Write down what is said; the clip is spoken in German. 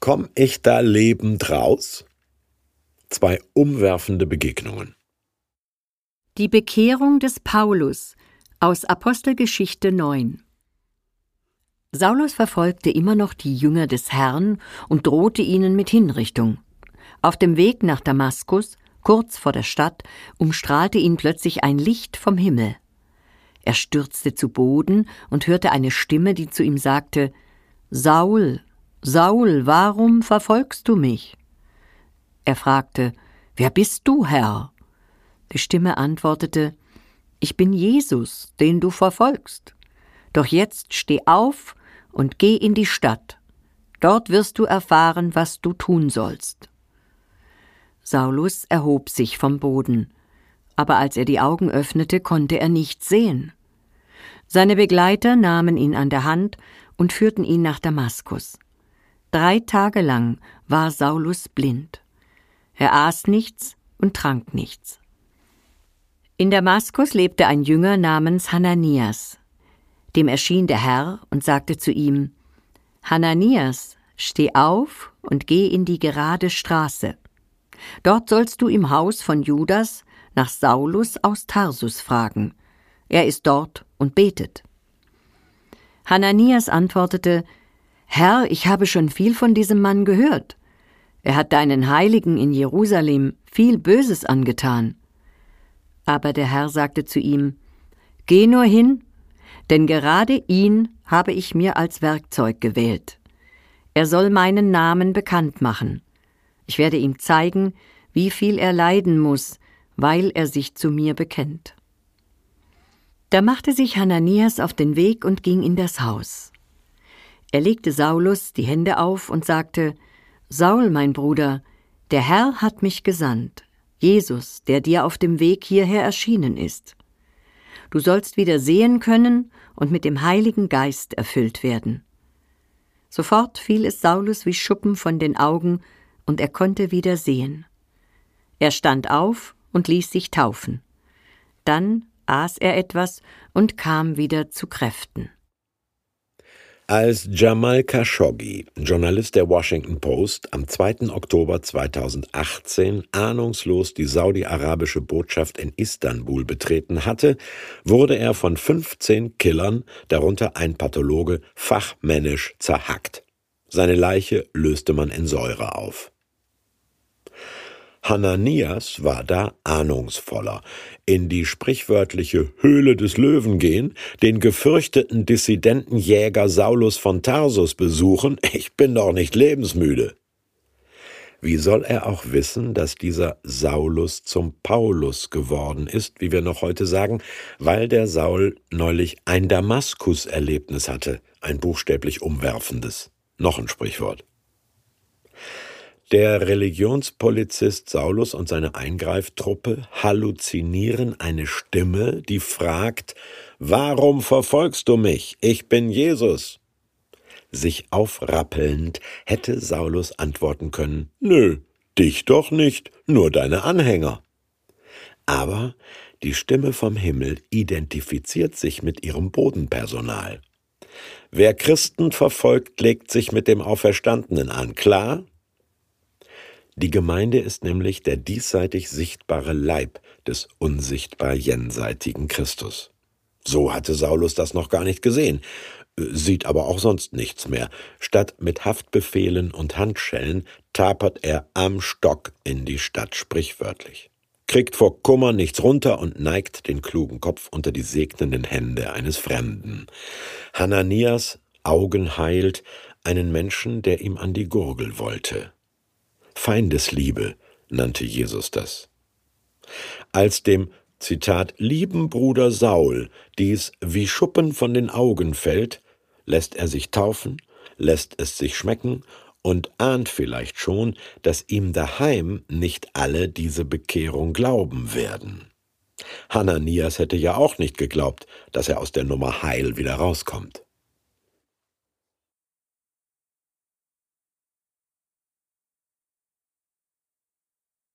Komm ich da lebend raus? Zwei umwerfende Begegnungen. Die Bekehrung des Paulus aus Apostelgeschichte 9 Saulus verfolgte immer noch die Jünger des Herrn und drohte ihnen mit Hinrichtung. Auf dem Weg nach Damaskus, kurz vor der Stadt, umstrahlte ihn plötzlich ein Licht vom Himmel. Er stürzte zu Boden und hörte eine Stimme, die zu ihm sagte Saul, Saul, warum verfolgst du mich? Er fragte Wer bist du, Herr? Die Stimme antwortete Ich bin Jesus, den du verfolgst. Doch jetzt steh auf und geh in die Stadt. Dort wirst du erfahren, was du tun sollst. Saulus erhob sich vom Boden, aber als er die Augen öffnete, konnte er nichts sehen. Seine Begleiter nahmen ihn an der Hand und führten ihn nach Damaskus. Drei Tage lang war Saulus blind. Er aß nichts und trank nichts. In Damaskus lebte ein Jünger namens Hananias. Dem erschien der Herr und sagte zu ihm Hananias, steh auf und geh in die gerade Straße. Dort sollst du im Haus von Judas nach Saulus aus Tarsus fragen. Er ist dort und betet. Hananias antwortete Herr, ich habe schon viel von diesem Mann gehört. Er hat deinen Heiligen in Jerusalem viel Böses angetan. Aber der Herr sagte zu ihm Geh nur hin denn gerade ihn habe ich mir als Werkzeug gewählt. Er soll meinen Namen bekannt machen. Ich werde ihm zeigen, wie viel er leiden muss, weil er sich zu mir bekennt. Da machte sich Hananias auf den Weg und ging in das Haus. Er legte Saulus die Hände auf und sagte Saul, mein Bruder, der Herr hat mich gesandt, Jesus, der dir auf dem Weg hierher erschienen ist. Du sollst wieder sehen können und mit dem Heiligen Geist erfüllt werden. Sofort fiel es Saulus wie Schuppen von den Augen, und er konnte wieder sehen. Er stand auf und ließ sich taufen. Dann aß er etwas und kam wieder zu Kräften. Als Jamal Khashoggi, Journalist der Washington Post, am 2. Oktober 2018 ahnungslos die saudi-arabische Botschaft in Istanbul betreten hatte, wurde er von 15 Killern, darunter ein Pathologe, fachmännisch zerhackt. Seine Leiche löste man in Säure auf. Hananias war da ahnungsvoller. In die sprichwörtliche Höhle des Löwen gehen, den gefürchteten Dissidentenjäger Saulus von Tarsus besuchen, ich bin doch nicht lebensmüde. Wie soll er auch wissen, dass dieser Saulus zum Paulus geworden ist, wie wir noch heute sagen, weil der Saul neulich ein Damaskus-Erlebnis hatte, ein buchstäblich umwerfendes. Noch ein Sprichwort. Der Religionspolizist Saulus und seine Eingreiftruppe halluzinieren eine Stimme, die fragt, Warum verfolgst du mich? Ich bin Jesus. Sich aufrappelnd hätte Saulus antworten können, Nö, dich doch nicht, nur deine Anhänger. Aber die Stimme vom Himmel identifiziert sich mit ihrem Bodenpersonal. Wer Christen verfolgt, legt sich mit dem Auferstandenen an, klar? Die Gemeinde ist nämlich der diesseitig sichtbare Leib des unsichtbar jenseitigen Christus. So hatte Saulus das noch gar nicht gesehen, sieht aber auch sonst nichts mehr. Statt mit Haftbefehlen und Handschellen tapert er am Stock in die Stadt sprichwörtlich, kriegt vor Kummer nichts runter und neigt den klugen Kopf unter die segnenden Hände eines Fremden. Hananias Augen heilt einen Menschen, der ihm an die Gurgel wollte. Feindesliebe nannte Jesus das. Als dem Zitat lieben Bruder Saul dies wie Schuppen von den Augen fällt, lässt er sich taufen, lässt es sich schmecken und ahnt vielleicht schon, dass ihm daheim nicht alle diese Bekehrung glauben werden. Hananias hätte ja auch nicht geglaubt, dass er aus der Nummer heil wieder rauskommt.